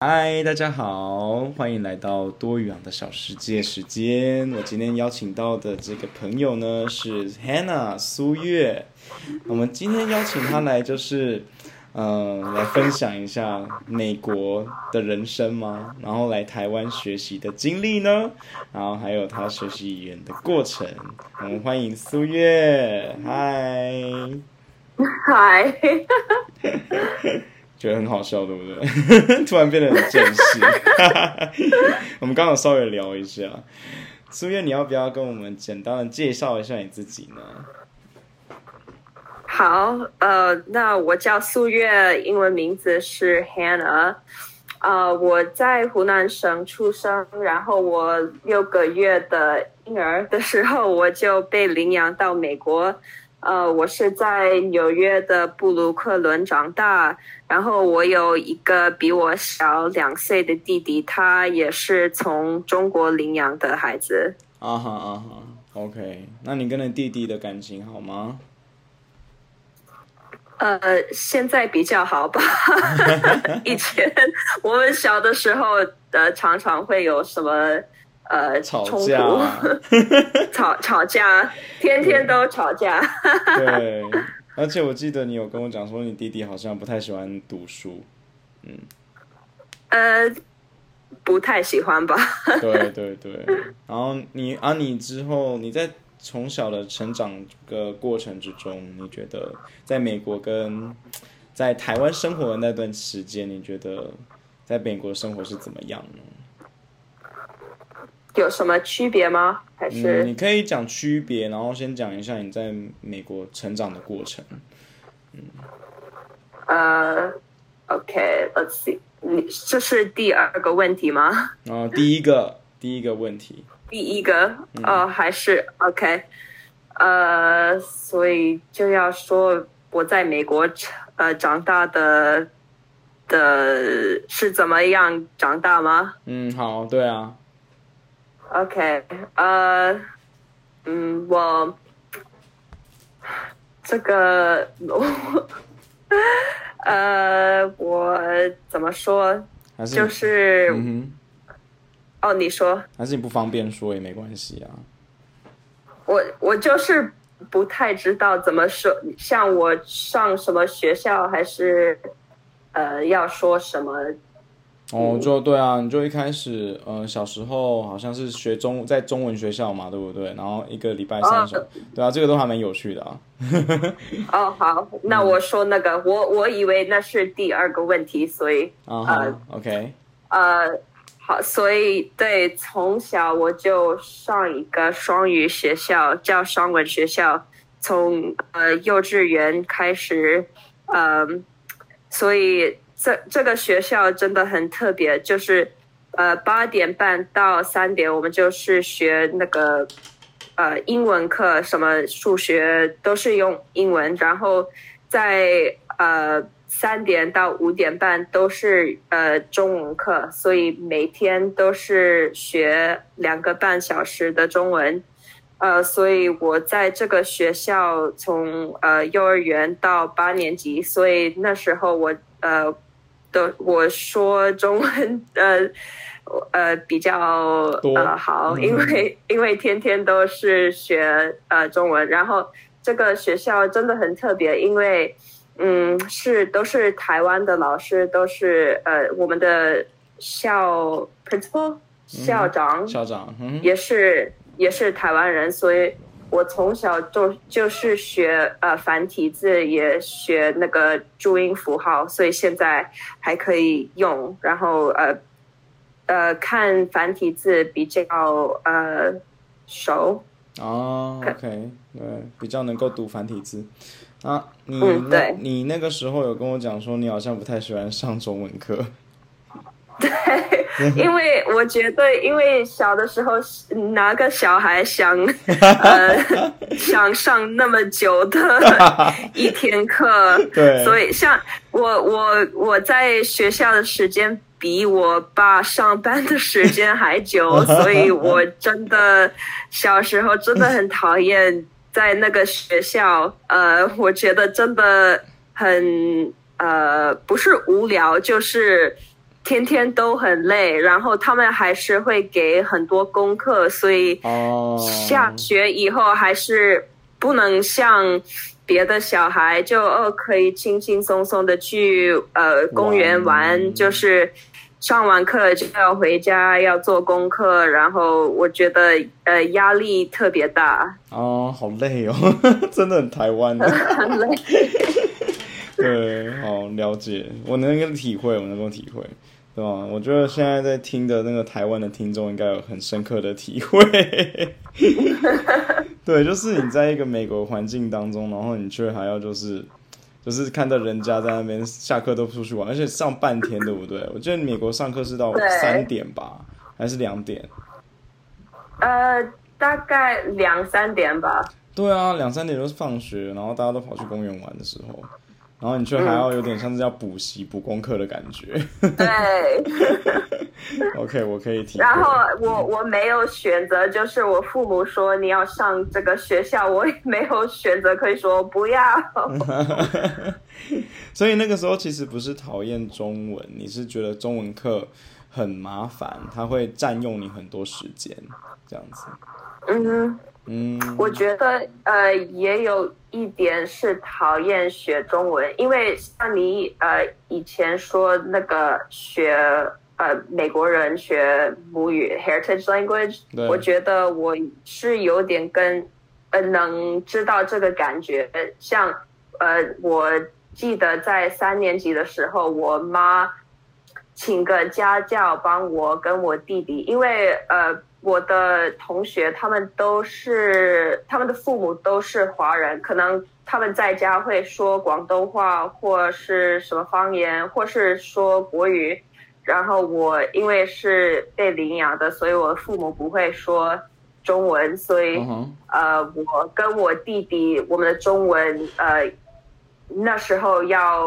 嗨，大家好，欢迎来到多语昂的小世界时间。我今天邀请到的这个朋友呢是 Hannah 苏月，我们今天邀请她来就是，嗯、呃，来分享一下美国的人生吗？然后来台湾学习的经历呢？然后还有她学习语言的过程。我们欢迎苏月，嗨，嗨。觉得很好笑，对不对？突然变得很正式。我们刚刚稍微聊一下，苏月，你要不要跟我们简单的介绍一下你自己呢？好，呃，那我叫苏月，英文名字是 Hannah。呃，我在湖南省出生，然后我六个月的婴儿的时候，我就被领养到美国。呃，我是在纽约的布鲁克伦长大，然后我有一个比我小两岁的弟弟，他也是从中国领养的孩子。啊哈啊哈，OK，那你跟你弟弟的感情好吗？呃，现在比较好吧。以前我们小的时候，呃，常常会有什么。呃，吵架，吵吵架，天天都吵架。对，而且我记得你有跟我讲说，你弟弟好像不太喜欢读书，嗯，呃，不太喜欢吧？对对对。然后你啊，你之后你在从小的成长的过程之中，你觉得在美国跟在台湾生活的那段时间，你觉得在美国生活是怎么样呢？有什么区别吗？还是、嗯、你可以讲区别，然后先讲一下你在美国成长的过程。嗯，呃、uh,，OK，Let's see，你这是第二个问题吗？啊、呃，第一个，第一个问题。第一个，哦、嗯，uh, 还是 OK，呃、uh,，所以就要说我在美国呃长大的的是怎么样长大吗？嗯，好，对啊。OK，呃、uh,，嗯，我这个我，呃，我怎么说？是就是，嗯、哦，你说？还是你不方便说也没关系啊。我我就是不太知道怎么说，像我上什么学校，还是呃要说什么？哦，就对啊，你就一开始，呃，小时候好像是学中在中文学校嘛，对不对？然后一个礼拜三首，哦，对啊，这个都还蛮有趣的啊。哦，好，那我说那个，嗯、我我以为那是第二个问题，所以啊，好，呃，OK，呃，好，所以对，从小我就上一个双语学校，叫双文学校，从呃幼稚园开始，嗯、呃，所以。这这个学校真的很特别，就是，呃，八点半到三点，我们就是学那个，呃，英文课，什么数学都是用英文，然后在呃三点到五点半都是呃中文课，所以每天都是学两个半小时的中文，呃，所以我在这个学校从呃幼儿园到八年级，所以那时候我呃。都我说中文，呃，呃，比较呃好，因为因为天天都是学呃中文，然后这个学校真的很特别，因为嗯是都是台湾的老师，都是呃我们的校 principal 校长、嗯、校长、嗯、也是也是台湾人，所以。我从小就就是学呃繁体字，也学那个注音符号，所以现在还可以用。然后呃呃看繁体字比较呃熟。哦，OK，对，比较能够读繁体字。啊，你那、嗯、你那个时候有跟我讲说，你好像不太喜欢上中文课。对，因为我觉得，因为小的时候哪个小孩想呃想上那么久的一天课？对，所以像我我我在学校的时间比我爸上班的时间还久，所以我真的小时候真的很讨厌在那个学校。呃，我觉得真的很呃不是无聊，就是。天天都很累，然后他们还是会给很多功课，所以下学以后还是不能像别的小孩就哦可以轻轻松松的去呃公园玩，就是上完课就要回家要做功课，然后我觉得呃压力特别大。哦，好累哦，真的很台湾，很累。对，好了解，我能够体会，我能够体会，对吧？我觉得现在在听的那个台湾的听众应该有很深刻的体会。对，就是你在一个美国环境当中，然后你却还要就是就是看到人家在那边下课都出去玩，而且上半天，对不对？我记得美国上课是到三点吧，还是两点？呃，大概两三点吧。对啊，两三点都是放学，然后大家都跑去公园玩的时候。然后你却还要有点像是要补习、补功课的感觉。对。OK，我可以听。然后我我没有选择，就是我父母说你要上这个学校，我也没有选择可以说不要。所以那个时候其实不是讨厌中文，你是觉得中文课很麻烦，它会占用你很多时间，这样子。嗯。嗯，我觉得呃也有一点是讨厌学中文，因为像你呃以前说那个学呃美国人学母语 heritage language，我觉得我是有点跟呃能知道这个感觉，像呃我记得在三年级的时候，我妈请个家教帮我跟我弟弟，因为呃。我的同学他们都是，他们的父母都是华人，可能他们在家会说广东话或是什么方言，或是说国语。然后我因为是被领养的，所以我父母不会说中文，所以、uh. 呃，我跟我弟弟我们的中文呃那时候要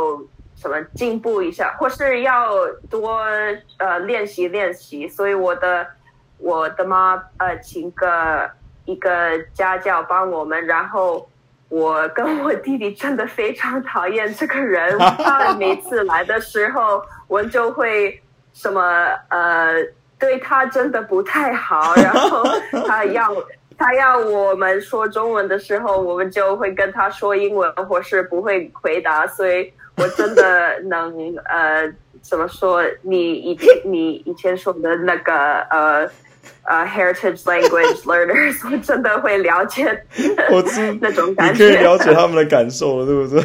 什么进步一下，或是要多呃练习练习，所以我的。我的妈呃，请个一个家教帮我们，然后我跟我弟弟真的非常讨厌这个人。他每次来的时候，我就会什么呃，对他真的不太好。然后他要他要我们说中文的时候，我们就会跟他说英文，或是不会回答。所以我真的能呃，怎么说？你以前你以前说的那个呃。呃、uh,，heritage language learners，我真的会了解，我知 那种感觉，你可以了解他们的感受了，对不对？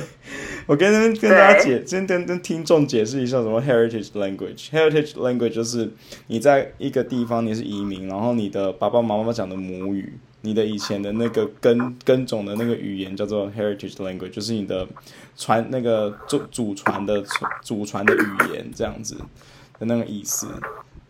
我跟跟大家解，先跟跟听众解释一下什么 heritage language。heritage language 就是你在一个地方你是移民，然后你的爸爸妈妈讲的母语，你的以前的那个根根种的那个语言叫做 heritage language，就是你的传那个祖祖传的祖传的语言这样子的那个意思。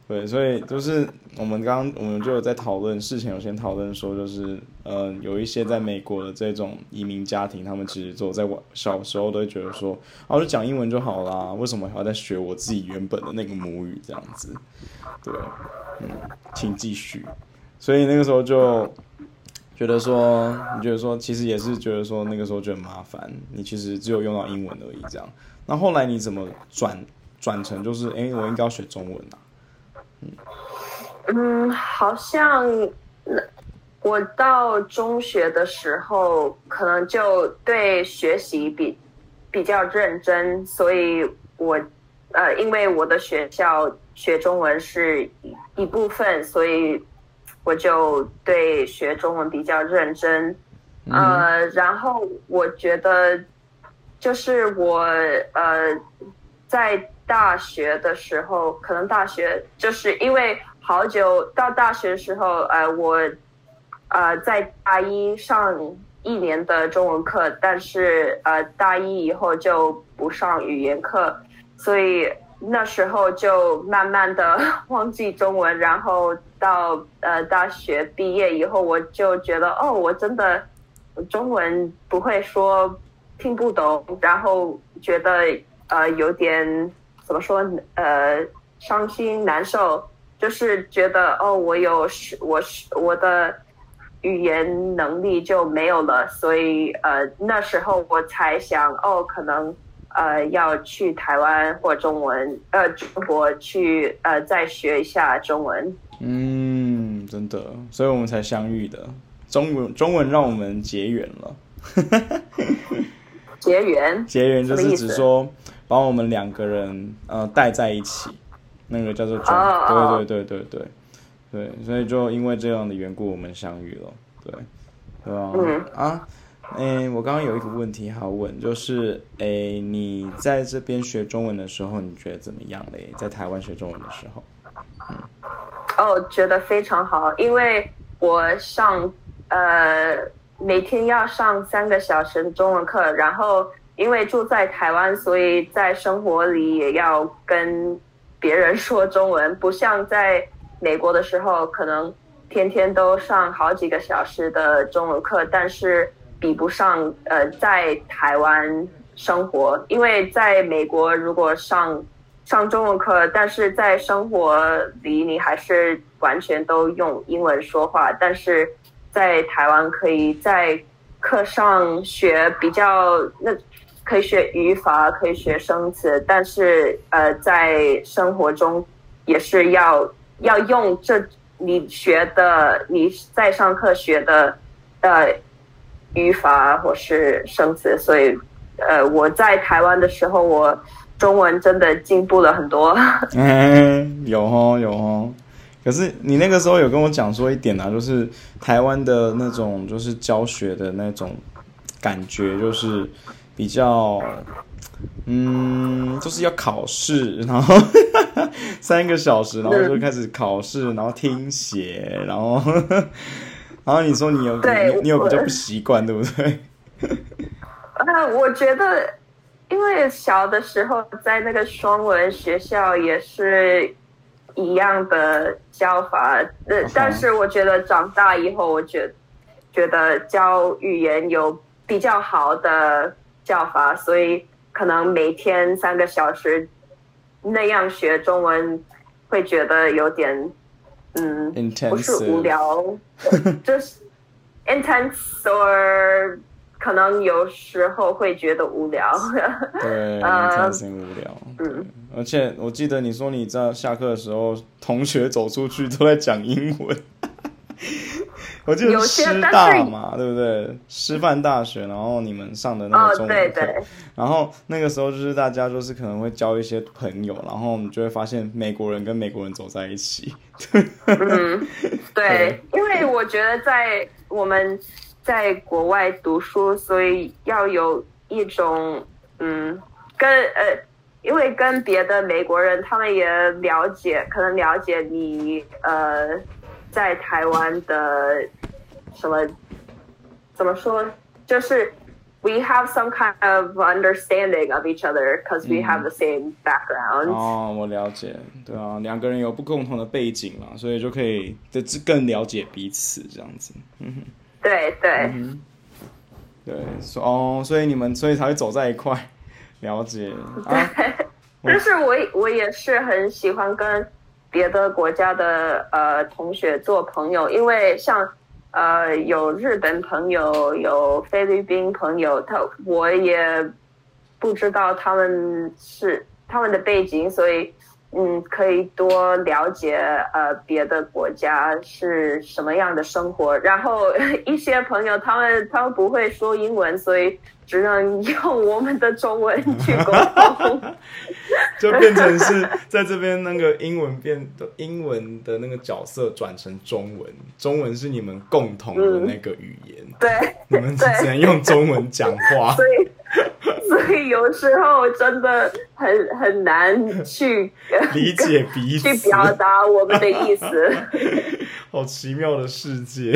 对，所以就是我们刚刚我们就有在讨论事情，有先讨论说，就是呃，有一些在美国的这种移民家庭，他们其实就在我小时候都会觉得说，啊，就讲英文就好啦，为什么还要再学我自己原本的那个母语这样子？对，嗯，请继续。所以那个时候就觉得说，你觉得说，其实也是觉得说，那个时候就很麻烦，你其实只有用到英文而已这样。那后来你怎么转转成就是，哎，我应该要学中文啊？嗯，好像我到中学的时候，可能就对学习比比较认真，所以我呃，因为我的学校学中文是一一部分，所以我就对学中文比较认真。呃，然后我觉得就是我呃在。大学的时候，可能大学就是因为好久到大学的时候，呃，我呃在大一上一年的中文课，但是呃大一以后就不上语言课，所以那时候就慢慢的忘记中文，然后到呃大学毕业以后，我就觉得哦，我真的中文不会说，听不懂，然后觉得呃有点。怎么说？呃，伤心难受，就是觉得哦，我有我我的语言能力就没有了，所以呃，那时候我才想哦，可能呃要去台湾或中文呃中国去呃再学一下中文。嗯，真的，所以我们才相遇的。中文中文让我们结缘了。结缘？结缘就是指说把我们两个人呃带在一起，那个叫做中。Oh, 对对对对对对，所以就因为这样的缘故，我们相遇了。对，对吧？嗯啊。哎，我刚刚有一个问题好问，就是哎，你在这边学中文的时候，你觉得怎么样嘞？在台湾学中文的时候，嗯，哦，觉得非常好，因为我上呃每天要上三个小时的中文课，然后因为住在台湾，所以在生活里也要跟别人说中文，不像在美国的时候，可能天天都上好几个小时的中文课，但是。比不上呃，在台湾生活，因为在美国如果上上中文课，但是在生活里你还是完全都用英文说话，但是在台湾可以在课上学比较那可以学语法，可以学生词，但是呃，在生活中也是要要用这你学的你在上课学的呃。语法或是生词，所以，呃，我在台湾的时候，我中文真的进步了很多。嗯，有哦，有哦。可是你那个时候有跟我讲说一点啊，就是台湾的那种就是教学的那种感觉，就是比较，嗯，就是要考试，然后 三个小时，然后就开始考试，然后听写，然后。然后你说你有对你，你有比较不习惯，对不对？呃，我觉得，因为小的时候在那个双文学校也是一样的教法，呃，但是我觉得长大以后，我觉得觉得教语言有比较好的教法，所以可能每天三个小时那样学中文，会觉得有点。嗯，Intensive. 不是无聊，就是 intense，or 可能有时候会觉得无聊。对，intense 无聊。嗯，而且我记得你说你在下课的时候，同学走出去都在讲英文。我记得师大嘛，对不对？师范大学，然后你们上的那个中文课，哦、对对，然后那个时候就是大家就是可能会交一些朋友，然后我们就会发现美国人跟美国人走在一起。嗯，对，对，因为我觉得在我们在国外读书，所以要有一种嗯，跟呃，因为跟别的美国人，他们也了解，可能了解你呃。在台湾的什么怎么说？就是 we have some kind of understanding of each other because we have the same background。哦，我了解，对啊，两个人有不共同的背景嘛，所以就可以更了解彼此这样子。嗯哼，对对、嗯、对，哦，所以你们所以才会走在一块，了解。对，啊、但是我我也是很喜欢跟。别的国家的呃同学做朋友，因为像呃有日本朋友，有菲律宾朋友，他我也不知道他们是他们的背景，所以嗯可以多了解呃别的国家是什么样的生活。然后 一些朋友他们他们不会说英文，所以只能用我们的中文去沟通。就变成是在这边那个英文变的英文的那个角色转成中文，中文是你们共同的那个语言，嗯、对，你们只能用中文讲话，所以所以有时候真的很很难去 理解彼此，去表达我们的意思。好奇妙的世界，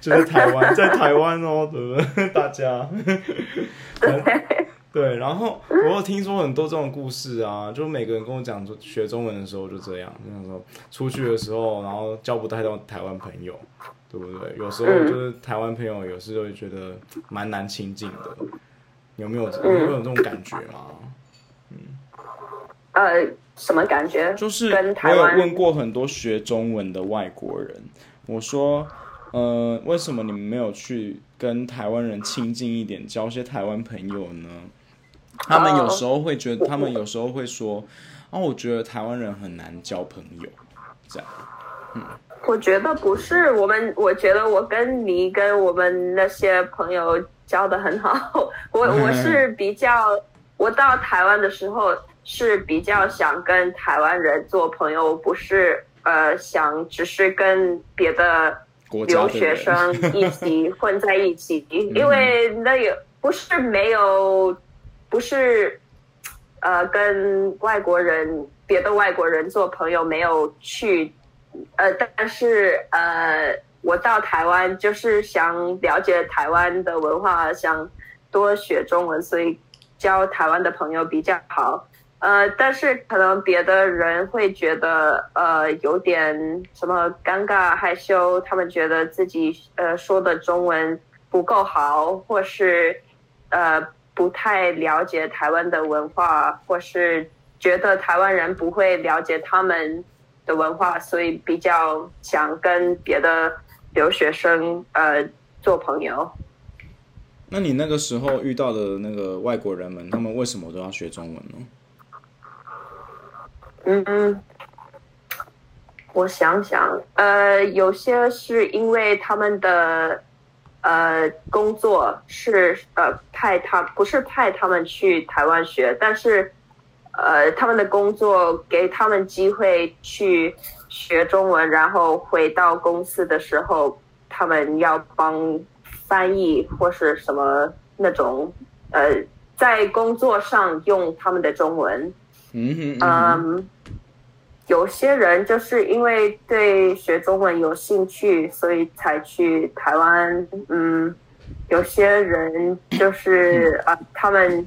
就在台湾，在台湾哦，对不对？大家对。对，然后我有听说很多这种故事啊，就每个人跟我讲说学中文的时候就这样，那时候出去的时候，然后交不太到台湾朋友，对不对？有时候就是台湾朋友有时候会觉得蛮难亲近的，有没有有没有这种感觉吗？嗯，呃，什么感觉？就是我有问过很多学中文的外国人，我说，呃，为什么你们没有去跟台湾人亲近一点，交些台湾朋友呢？他们有时候会觉得，他们有时候会说，啊，我觉得台湾人很难交朋友，这样。嗯，我觉得不是，我们我觉得我跟你跟我们那些朋友交的很好。我 我是比较，我到台湾的时候是比较想跟台湾人做朋友，不是呃想只是跟别的留学生一起混在一起，因为 那也不是没有。不是，呃，跟外国人、别的外国人做朋友没有去，呃，但是呃，我到台湾就是想了解台湾的文化，想多学中文，所以交台湾的朋友比较好。呃，但是可能别的人会觉得呃有点什么尴尬、害羞，他们觉得自己呃说的中文不够好，或是呃。不太了解台湾的文化，或是觉得台湾人不会了解他们的文化，所以比较想跟别的留学生呃做朋友。那你那个时候遇到的那个外国人们，他们为什么都要学中文呢？嗯，我想想，呃，有些是因为他们的。呃，工作是呃派他不是派他们去台湾学，但是呃他们的工作给他们机会去学中文，然后回到公司的时候，他们要帮翻译或是什么那种呃在工作上用他们的中文，嗯嗯。嗯有些人就是因为对学中文有兴趣，所以才去台湾。嗯，有些人就是啊，他们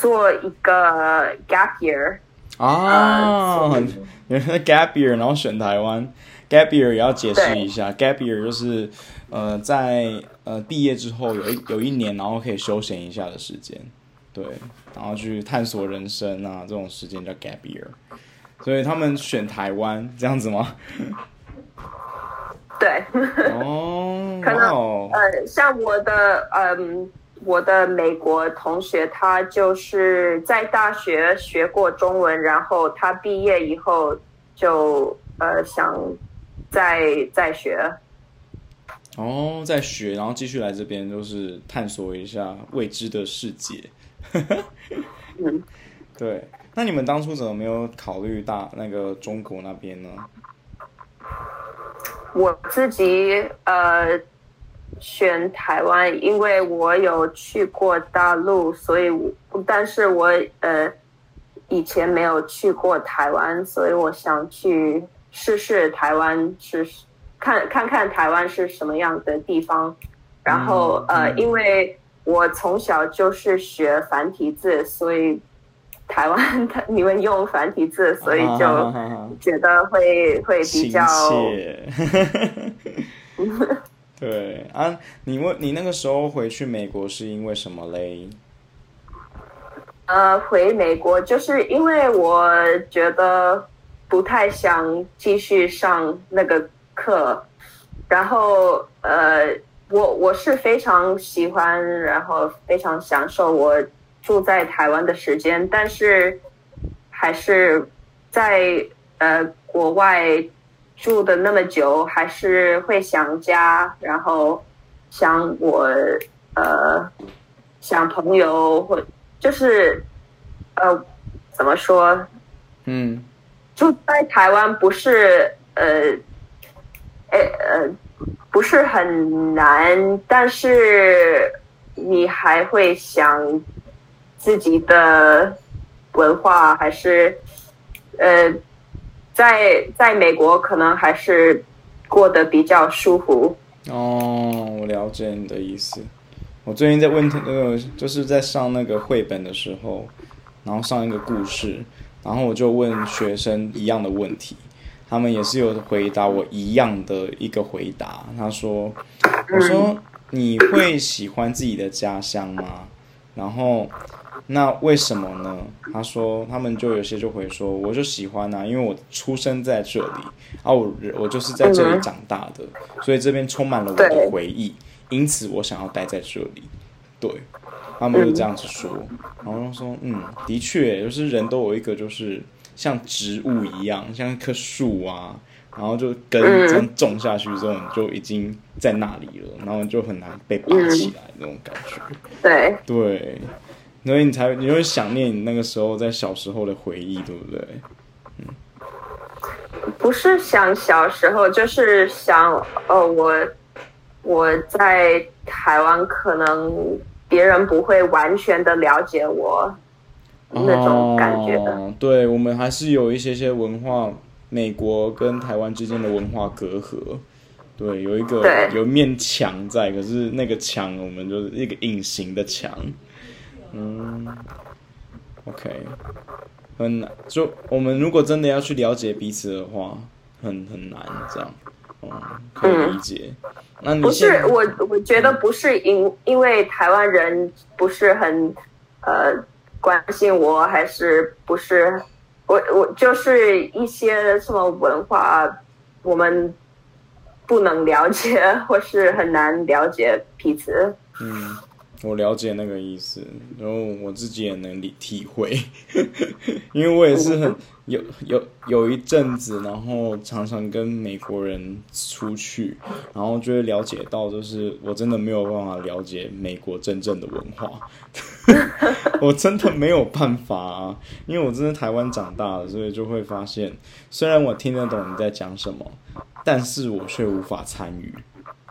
做一个 gap year 啊，有人 gap year，然后选台湾。gap year 也要解释一下，gap year 就是呃在呃毕业之后有一有一年，然后可以休闲一下的时间，对，然后去探索人生啊，这种时间叫 gap year。所以他们选台湾这样子吗？对。哦。可能呃，像我的嗯、呃，我的美国同学，他就是在大学学过中文，然后他毕业以后就呃想再再学。哦，再学，然后继续来这边，就是探索一下未知的世界。嗯，对。那你们当初怎么没有考虑大那个中国那边呢？我自己呃选台湾，因为我有去过大陆，所以但是我呃以前没有去过台湾，所以我想去试试台湾是看看看台湾是什么样的地方。然后、嗯、呃，因为我从小就是学繁体字，所以。台湾他你们用繁体字，所以就觉得会、啊、会比较。对啊，你问你那个时候回去美国是因为什么嘞？呃，回美国就是因为我觉得不太想继续上那个课，然后呃，我我是非常喜欢，然后非常享受我。住在台湾的时间，但是还是在呃国外住的那么久，还是会想家，然后想我呃想朋友，或就是呃怎么说？嗯，住在台湾不是呃呃呃不是很难，但是你还会想。自己的文化还是，呃，在在美国可能还是过得比较舒服。哦，我了解你的意思。我最近在问那个，就是在上那个绘本的时候，然后上一个故事，然后我就问学生一样的问题，他们也是有回答我一样的一个回答。他说：“我说你会喜欢自己的家乡吗？”然后。那为什么呢？他说，他们就有些就会说，我就喜欢啊，因为我出生在这里，啊，我我就是在这里长大的，所以这边充满了我的回忆，因此我想要待在这里。对，他们就这样子说，然后说，嗯，的确，就是人都有一个，就是像植物一样，像一棵树啊，然后就根这样种下去之后，你就已经在那里了，然后就很难被拔起来那种感觉。对对，所以你才你会想念你那个时候在小时候的回忆，对不对？嗯，不是想小时候，就是想哦，我我在台湾可能。别人不会完全的了解我那种感觉对，我们还是有一些些文化，美国跟台湾之间的文化隔阂。对，有一个有一面墙在，可是那个墙我们就是一个隐形的墙。嗯，OK，很难。就我们如果真的要去了解彼此的话，很很难这样。嗯，可以理解。嗯那你不是我，我觉得不是因因为台湾人不是很呃关心我，还是不是我我就是一些什么文化我们不能了解，或是很难了解彼此。嗯。我了解那个意思，然后我自己也能理体会，因为我也是很有有有一阵子，然后常常跟美国人出去，然后就会了解到，就是我真的没有办法了解美国真正的文化，我真的没有办法啊，因为我真的台湾长大的，所以就会发现，虽然我听得懂你在讲什么，但是我却无法参与。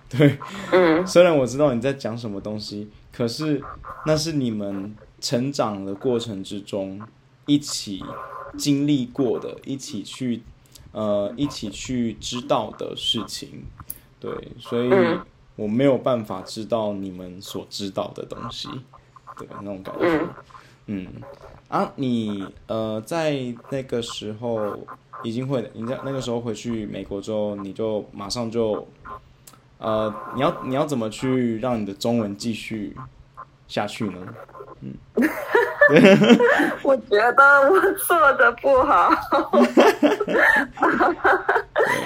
对，嗯，虽然我知道你在讲什么东西。可是，那是你们成长的过程之中一起经历过的，一起去呃，一起去知道的事情，对，所以我没有办法知道你们所知道的东西，对，那种感觉，嗯，啊，你呃，在那个时候已经会，你在那个时候回去美国之后，你就马上就。呃，你要你要怎么去让你的中文继续下去呢？嗯，我觉得我做的不好，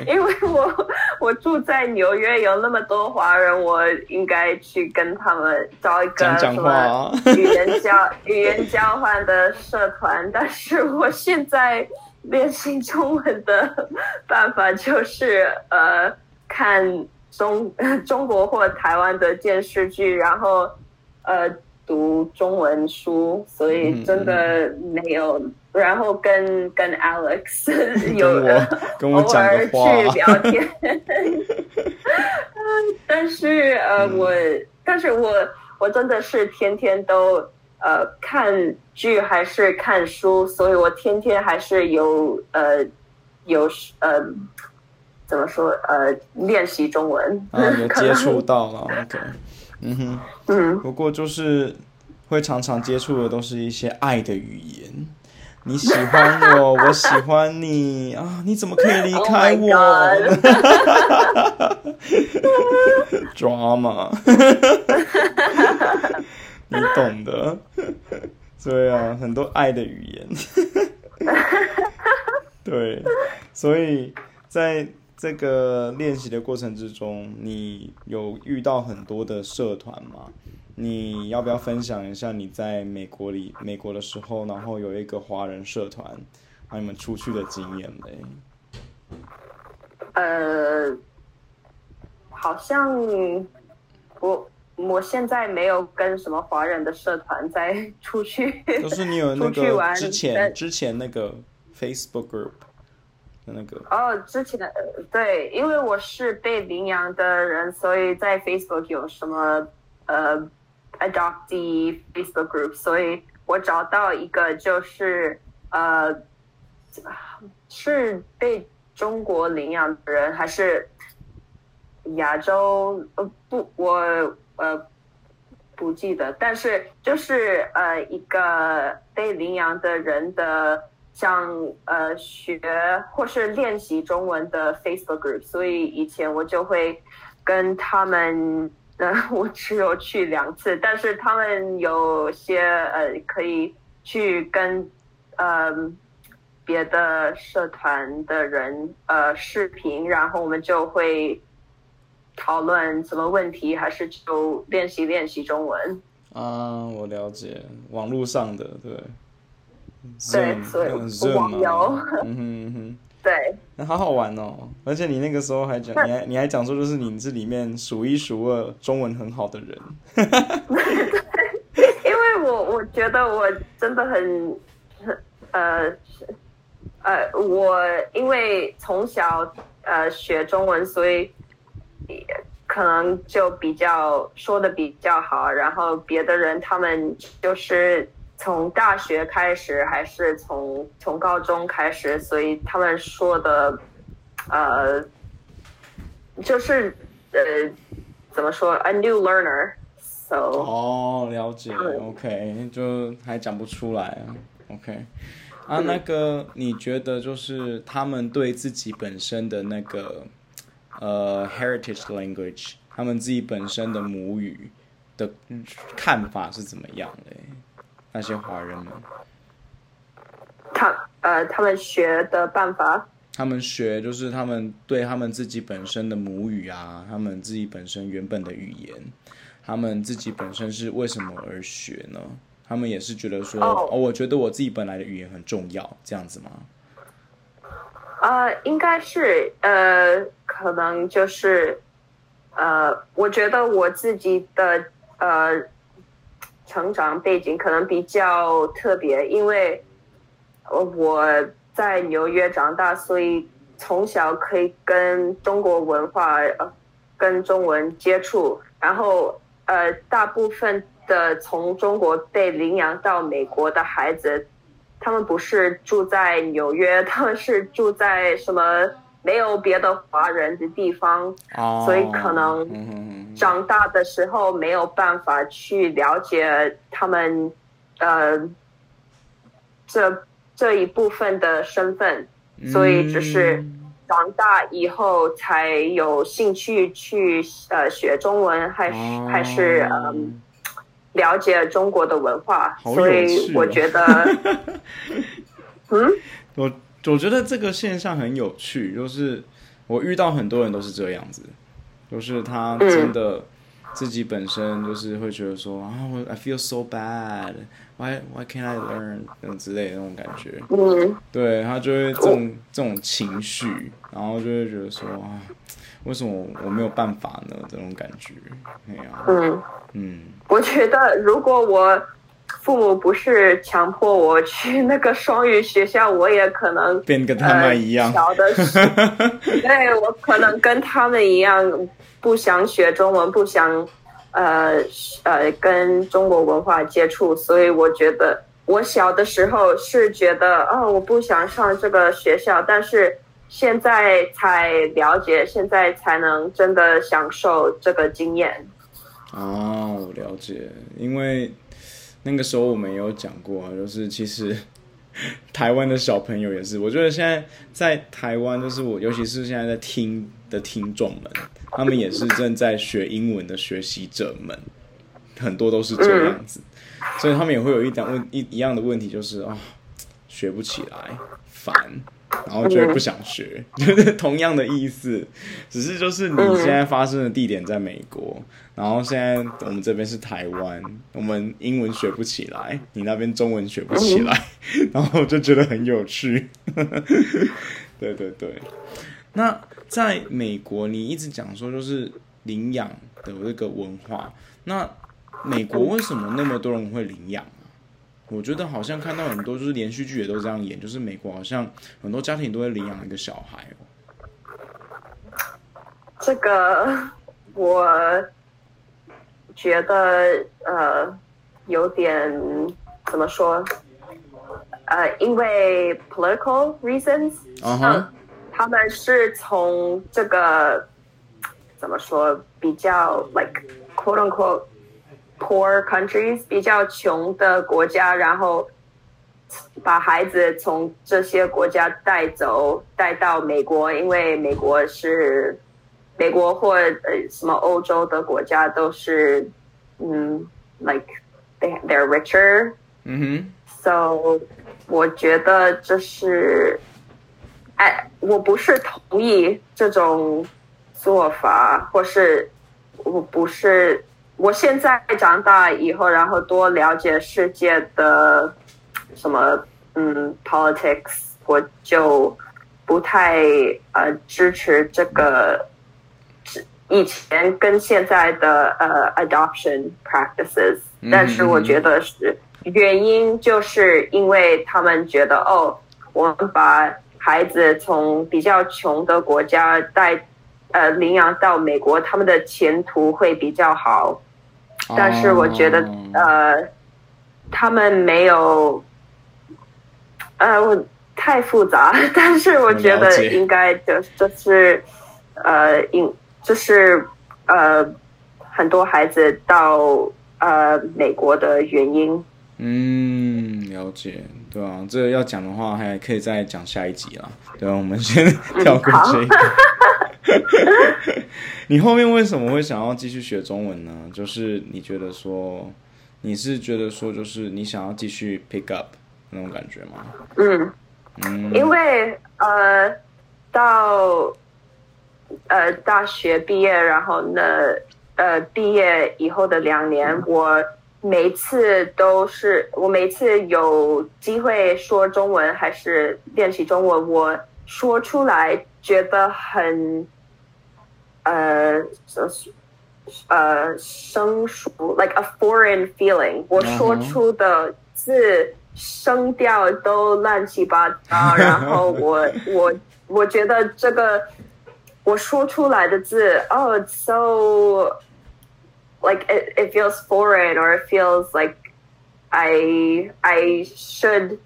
因为我我住在纽约，有那么多华人，我应该去跟他们找一个什么语言交 语言交换的社团，但是我现在练习中文的办法就是呃看。中 中国或台湾的电视剧，然后呃读中文书，所以真的没有。嗯嗯、然后跟跟 Alex 有偶尔去聊天，但是呃、嗯、我，但是我我真的是天天都呃看剧还是看书，所以我天天还是有呃有呃。怎么说？呃，练习中文啊，有接触到了，OK，嗯哼，嗯，不过就是会常常接触的都是一些爱的语言。你喜欢我，我喜欢你啊！你怎么可以离开我？Drama，你懂的。对啊，很多爱的语言。对，所以在。这个练习的过程之中，你有遇到很多的社团吗？你要不要分享一下你在美国里美国的时候，然后有一个华人社团，让你们出去的经验嘞？呃，好像我我现在没有跟什么华人的社团在出去，就是你有那个 之前之前那个 Facebook group。那个哦，之前的对，因为我是被领养的人，所以在 Facebook 有什么呃 adoptee Facebook group，所以我找到一个就是呃是被中国领养的人，还是亚洲呃不我呃不记得，但是就是呃一个被领养的人的。像呃学或是练习中文的 Facebook group，所以以前我就会跟他们，呃，我只有去两次，但是他们有些呃可以去跟呃别的社团的人呃视频，然后我们就会讨论什么问题，还是就练习练习中文。啊，我了解，网络上的对。对，所以网游，嗯哼嗯哼，对，那好好玩哦。而且你那个时候还讲，你还你还讲说，就是你这里面数一数二中文很好的人。对，因为我我觉得我真的很，呃呃，我因为从小呃学中文，所以可能就比较说的比较好。然后别的人他们就是。从大学开始还是从从高中开始，所以他们说的，呃，就是呃，怎么说？A new learner，so 哦，了解，OK，就还讲不出来啊，OK，啊，那个你觉得就是他们对自己本身的那个呃 heritage language，他们自己本身的母语的看法是怎么样的？那些华人们，他呃，他们学的办法，他们学就是他们对他们自己本身的母语啊，他们自己本身原本的语言，他们自己本身是为什么而学呢？他们也是觉得说，oh. 哦，我觉得我自己本来的语言很重要，这样子吗？呃，应该是呃，可能就是呃，我觉得我自己的呃。成长背景可能比较特别，因为我在纽约长大，所以从小可以跟中国文化、跟中文接触。然后，呃，大部分的从中国被领养到美国的孩子，他们不是住在纽约，他们是住在什么？没有别的华人的地方，oh, 所以可能长大的时候没有办法去了解他们，呃，这这一部分的身份，所以只是长大以后才有兴趣去呃学中文，还是、oh. 还是嗯了解中国的文化，哦、所以我觉得，嗯，我。我觉得这个现象很有趣，就是我遇到很多人都是这样子，就是他真的自己本身就是会觉得说啊，oh, I feel so bad，why why can't I learn 等之类的那种感觉，嗯，对，他就会这种这种情绪，然后就会觉得说啊，为什么我没有办法呢？这种感觉，没有，嗯嗯，我觉得如果我。父母不是强迫我去那个双语学校，我也可能变跟他们一样。小、呃、的是，对，我可能跟他们一样，不想学中文，不想呃呃跟中国文化接触。所以我觉得，我小的时候是觉得，哦，我不想上这个学校，但是现在才了解，现在才能真的享受这个经验。哦，我了解，因为。那个时候我们也有讲过啊，就是其实 台湾的小朋友也是，我觉得现在在台湾，就是我尤其是现在在听的听众们，他们也是正在学英文的学习者们，很多都是这样子，所以他们也会有一点问一一样的问题，就是啊，学不起来，烦。然后就会不想学，就是 同样的意思，只是就是你现在发生的地点在美国，然后现在我们这边是台湾，我们英文学不起来，你那边中文学不起来，然后就觉得很有趣。对对对，那在美国，你一直讲说就是领养的这个文化，那美国为什么那么多人会领养？我觉得好像看到很多，就是连续剧也都这样演，就是美国好像很多家庭都会领养一个小孩哦。这个我觉得呃有点怎么说？呃，因为 political reasons，嗯哼，他们是从这个怎么说比较 like quote unquote。Poor countries 比较穷的国家，然后把孩子从这些国家带走，带到美国，因为美国是美国或呃什么欧洲的国家都是嗯，like they they're richer，嗯哼，so 我觉得这是哎，我不是同意这种做法，或是我不是。我现在长大以后，然后多了解世界的什么嗯 politics，我就不太呃支持这个以前跟现在的呃 adoption practices，但是我觉得是原因就是因为他们觉得哦，我们把孩子从比较穷的国家带。呃，领养到美国，他们的前途会比较好，但是我觉得，oh. 呃，他们没有，呃，我太复杂，但是我觉得应该就就是，呃，应就是呃，很多孩子到呃美国的原因。嗯，了解，对啊，这个要讲的话，还可以再讲下一集啦。对啊，我们先跳过这个。嗯 你后面为什么会想要继续学中文呢？就是你觉得说，你是觉得说，就是你想要继续 pick up 那种感觉吗？嗯嗯，因为呃，到呃大学毕业，然后呢，呃毕业以后的两年，嗯、我每次都是我每次有机会说中文还是练习中文，我说出来觉得很。呃，呃，生疏，like a foreign feeling。我说出的字声调都乱七八糟，然后我我我觉得这个我说出来的字，oh, it's so like it it feels foreign or it feels like I I should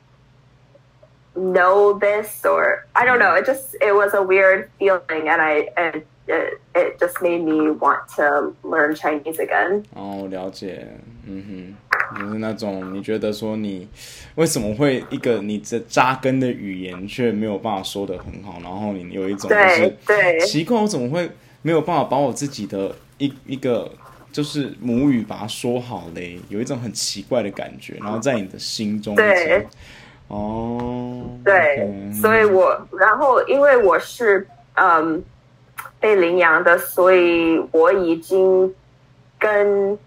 know this or I don't know. It just it was a weird feeling, and I and it it just made me want to learn Chinese again. 哦，了解，嗯哼，就是那种你觉得说你为什么会一个你这扎根的语言却没有办法说得很好，然后你有一种就是对奇怪，我怎么会没有办法把我自己的一一个就是母语把它说好嘞？有一种很奇怪的感觉，然后在你的心中对哦，对所以我然后因为我是嗯。被领养的，所以我已经跟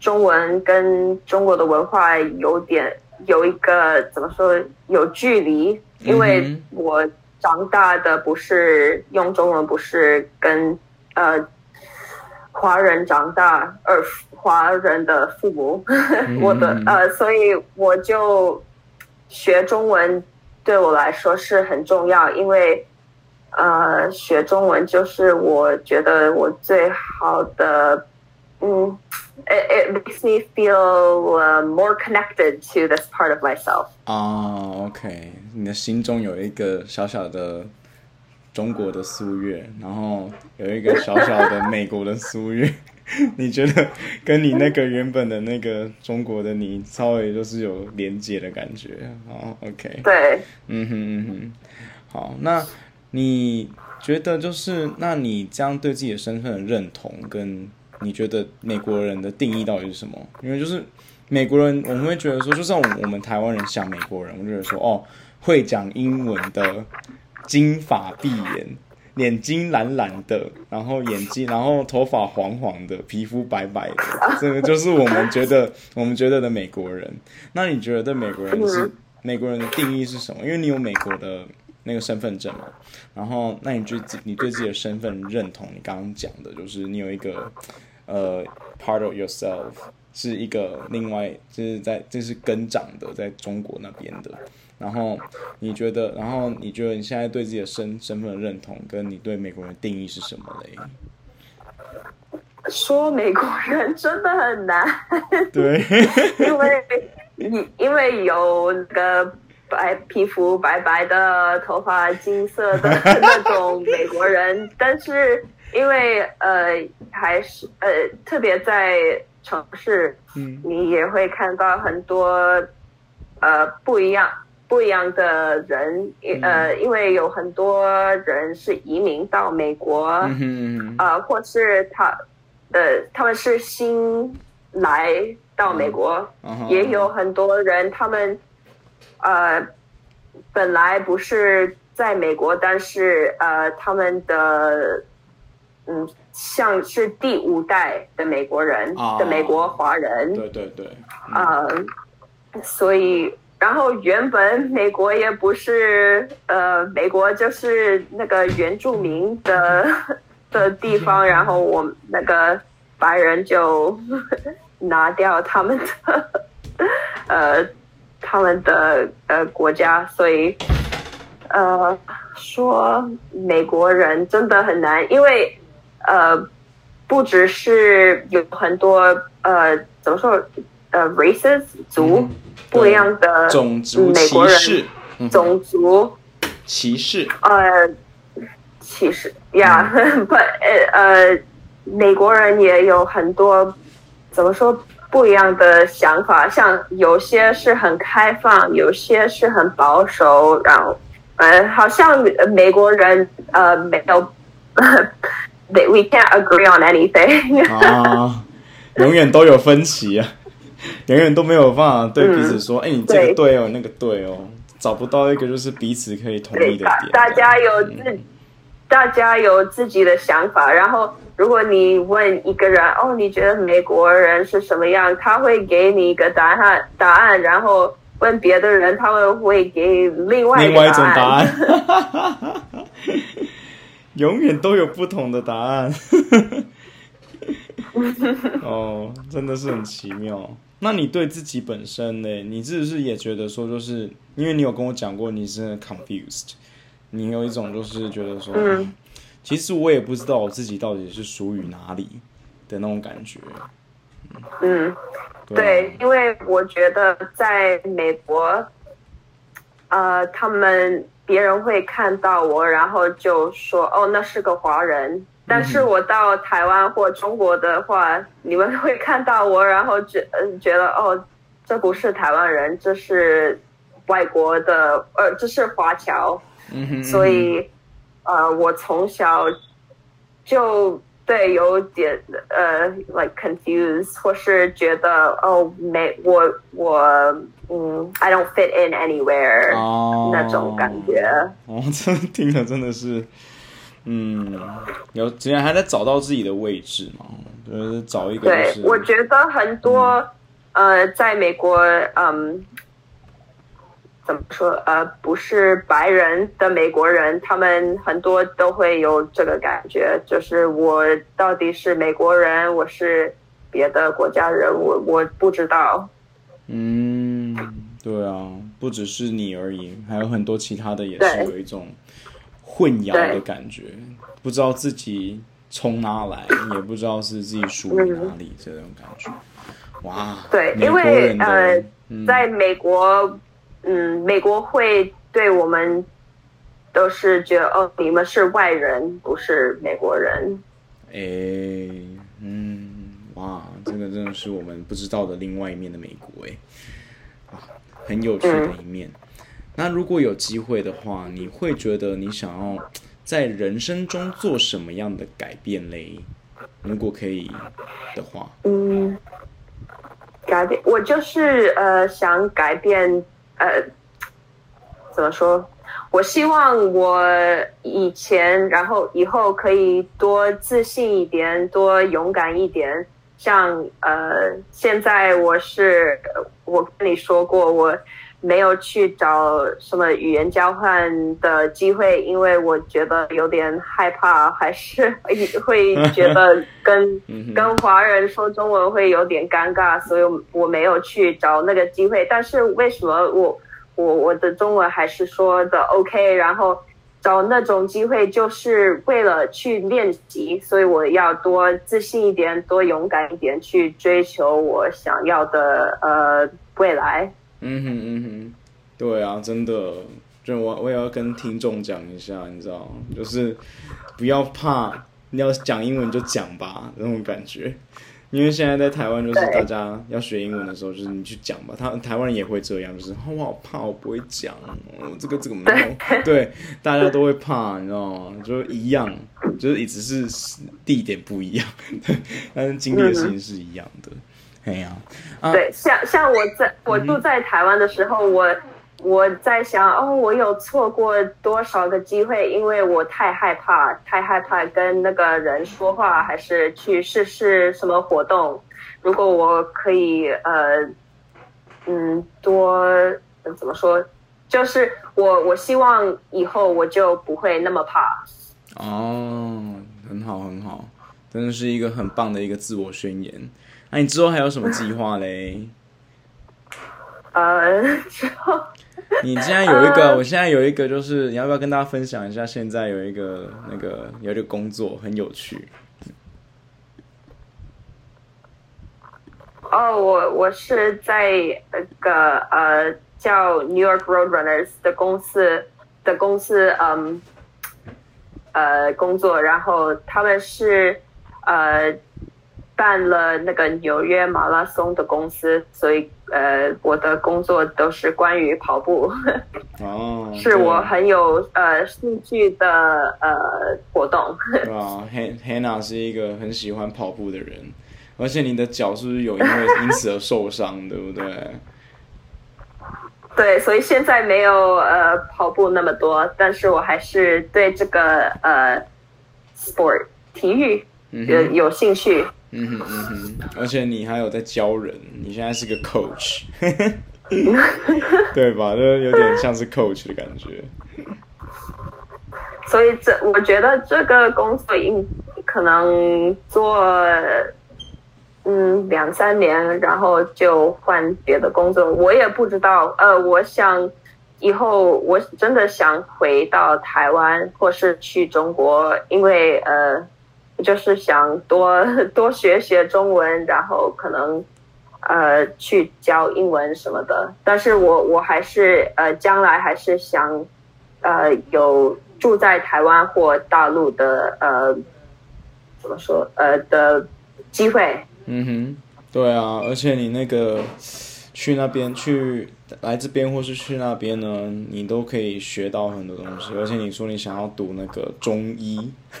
中文跟中国的文化有点有一个怎么说有距离，因为我长大的不是用中文，不是跟呃华人长大，而华人的父母，我的呃，所以我就学中文对我来说是很重要，因为。呃，学中文就是我觉得我最好的，嗯，it it makes me feel more connected to this part of myself。啊，OK，你的心中有一个小小的中国的苏月，然后有一个小小的美国的苏月，你觉得跟你那个原本的那个中国的你稍微就是有连接的感觉，好，OK。对，嗯哼嗯哼，好，那。你觉得就是，那你这样对自己的身份的认同，跟你觉得美国人的定义到底是什么？因为就是美国人，我们会觉得说，就像我们台湾人想美国人，我觉得说，哦，会讲英文的，金发碧眼，眼睛蓝蓝的，然后眼睛，然后头发黄黄的，皮肤白白的，这个就是我们觉得我们觉得的美国人。那你觉得美国人是美国人的定义是什么？因为你有美国的。那个身份证嘛，然后那你对自你对自己的身份认同，你刚刚讲的就是你有一个呃 part of yourself 是一个另外就是在这是跟长的在中国那边的，然后你觉得，然后你觉得你现在对自己的身身份的认同，跟你对美国人的定义是什么嘞？说美国人真的很难，对，因为因因为有个。白皮肤白白的，头发金色的 那种美国人，但是因为呃还是呃特别在城市，嗯，你也会看到很多呃不一样不一样的人，呃，因为有很多人是移民到美国，嗯嗯呃，或是他呃他们是新来到美国，嗯，也有很多人他们。呃，本来不是在美国，但是呃，他们的嗯，像是第五代的美国人、哦、的美国华人。对对对。嗯、呃，所以然后原本美国也不是呃，美国就是那个原住民的的地方，然后我那个白人就 拿掉他们的 呃他们的呃国家，所以呃说美国人真的很难，因为。呃，不只是有很多呃，怎么说呃，races 族、嗯、不一样的种族美国人种族歧视呃歧视呀，不呃呃，美国人也有很多怎么说不一样的想法，像有些是很开放，有些是很保守，然后呃，好像美国人呃没有。We can't agree on anything 啊，永远都有分歧啊，永远都没有办法对彼此说，哎、嗯欸，你这个对哦，那个对哦，找不到一个就是彼此可以同意的点。大家有自、嗯，大家有自己的想法。然后，如果你问一个人，哦，你觉得美国人是什么样？他会给你一个答案，答案。然后问别的人，他们会给另外一种答案。永远都有不同的答案，哦，真的是很奇妙。那你对自己本身呢？你是不是也觉得说，就是因为你有跟我讲过你是 confused，你有一种就是觉得说，嗯，其实我也不知道我自己到底是属于哪里的那种感觉。嗯，对，对，因为我觉得在美国，呃，他们。别人会看到我，然后就说：“哦，那是个华人。”但是我到台湾或中国的话，嗯、你们会看到我，然后觉嗯觉得：“哦，这不是台湾人，这是外国的，呃，这是华侨。嗯哼嗯哼”所以，呃，我从小就。对，有点呃、uh,，like confused，或是觉得哦，没我我嗯，I don't fit in anywhere，、oh, 那种感觉。哦，这听着真的是，嗯，有竟然还在找到自己的位置嘛？就是找一个、就是。对，我觉得很多、嗯、呃，在美国，嗯。怎么说？呃，不是白人的美国人，他们很多都会有这个感觉，就是我到底是美国人，我是别的国家人，我我不知道。嗯，对啊，不只是你而已，还有很多其他的也是有一种混淆的感觉，不知道自己从哪来，也不知道是自己属于哪里、嗯、这种感觉。哇，对，因为呃、嗯，在美国。嗯，美国会对我们都是觉得哦，你们是外人，不是美国人。哎，嗯，哇，这个真的是我们不知道的另外一面的美国，哎，啊，很有趣的一面。嗯。那如果有机会的话，你会觉得你想要在人生中做什么样的改变嘞？如果可以的话，嗯，改变，我就是呃，想改变。呃，怎么说？我希望我以前，然后以后可以多自信一点，多勇敢一点。像呃，现在我是，我跟你说过，我没有去找什么语言交换的机会，因为我觉得有点害怕，还是 会觉得跟 跟华人说中文会有点尴尬，所以我没有去找那个机会。但是为什么我我我的中文还是说的 OK？然后找那种机会就是为了去练习，所以我要多自信一点，多勇敢一点，去追求我想要的呃未来。嗯哼嗯哼，对啊，真的，就我我也要跟听众讲一下，你知道，就是不要怕，你要讲英文就讲吧，那种感觉。因为现在在台湾，就是大家要学英文的时候，就是你去讲吧。他台湾人也会这样，就是我好怕，我不会讲，这个这个没有。对，大家都会怕，你知道吗？就一样，就是一直是地点不一样，但是经历的事情是一样的。哎、嗯、呀、啊，对，像像我在我住在台湾的时候，我我在想，哦，我有错过多少个机会，因为我太害怕，太害怕跟那个人说话，还是去试试什么活动。如果我可以，呃，嗯，多怎么说？就是我，我希望以后我就不会那么怕。哦，很好，很好，真的是一个很棒的一个自我宣言。那你之后还有什么计划嘞？呃，之后。你现在有一个，uh, 我现在有一个，就是你要不要跟大家分享一下？现在有一个那个有一个工作很有趣。哦、oh,，我我是在那个呃叫 New York Roadrunners 的公司的公司，嗯，呃工作，然后他们是呃。办了那个纽约马拉松的公司，所以呃，我的工作都是关于跑步。哦，是我很有呃兴趣的呃活动。对啊，Hannah 是一个很喜欢跑步的人，而且你的脚是不是有因为因此而受伤，对不对？对，所以现在没有呃跑步那么多，但是我还是对这个呃 sport 体育有有兴趣。嗯哼嗯哼，而且你还有在教人，你现在是个 coach，对吧？就有点像是 coach 的感觉。所以这我觉得这个工作应可能做嗯两三年，然后就换别的工作。我也不知道，呃，我想以后我真的想回到台湾，或是去中国，因为呃。就是想多 多学学中文，然后可能呃去教英文什么的。但是我我还是呃将来还是想呃有住在台湾或大陆的呃怎么说呃的机会。嗯哼，对啊，而且你那个去那边去。来这边或是去那边呢，你都可以学到很多东西。而且你说你想要读那个中医，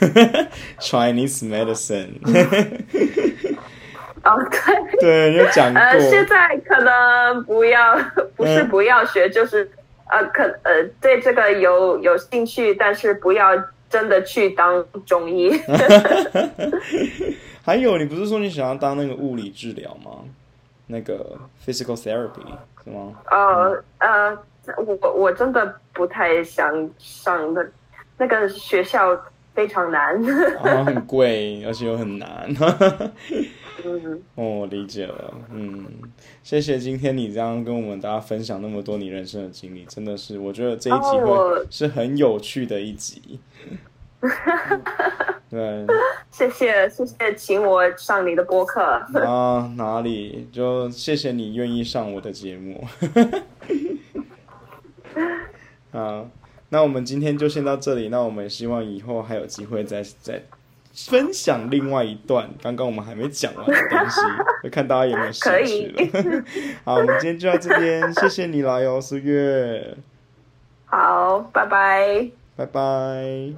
Chinese medicine。哦，对，对，你有讲过。呃，现在可能不要，不是不要学，嗯、就是呃，可呃，对这个有有兴趣，但是不要真的去当中医。还有，你不是说你想要当那个物理治疗吗？那个 physical therapy 是吗？呃呃，我我真的不太想上的，那个学校非常难。啊，很贵，而且又很难。嗯，哦，理解了。嗯，谢谢今天你这样跟我们大家分享那么多你人生的经历，真的是我觉得这一集会是很有趣的一集。对，谢谢谢谢，请我上你的播客啊，哪里就谢谢你愿意上我的节目。好，那我们今天就先到这里。那我们希望以后还有机会再再分享另外一段刚刚我们还没讲完的东西，就看大家有没有兴趣了。好，我们今天就到这边，谢谢你来哦，苏月。好，拜拜，拜拜。